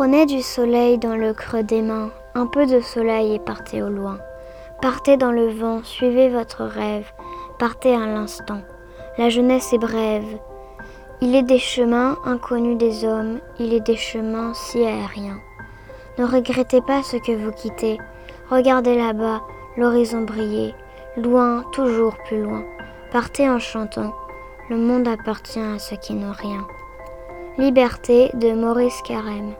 Prenez du soleil dans le creux des mains, un peu de soleil et partez au loin. Partez dans le vent, suivez votre rêve, partez à l'instant. La jeunesse est brève. Il est des chemins inconnus des hommes, il est des chemins si aériens. Ne regrettez pas ce que vous quittez. Regardez là-bas, l'horizon briller, loin, toujours plus loin. Partez en chantant. Le monde appartient à ceux qui n'ont rien. Liberté de Maurice Carême.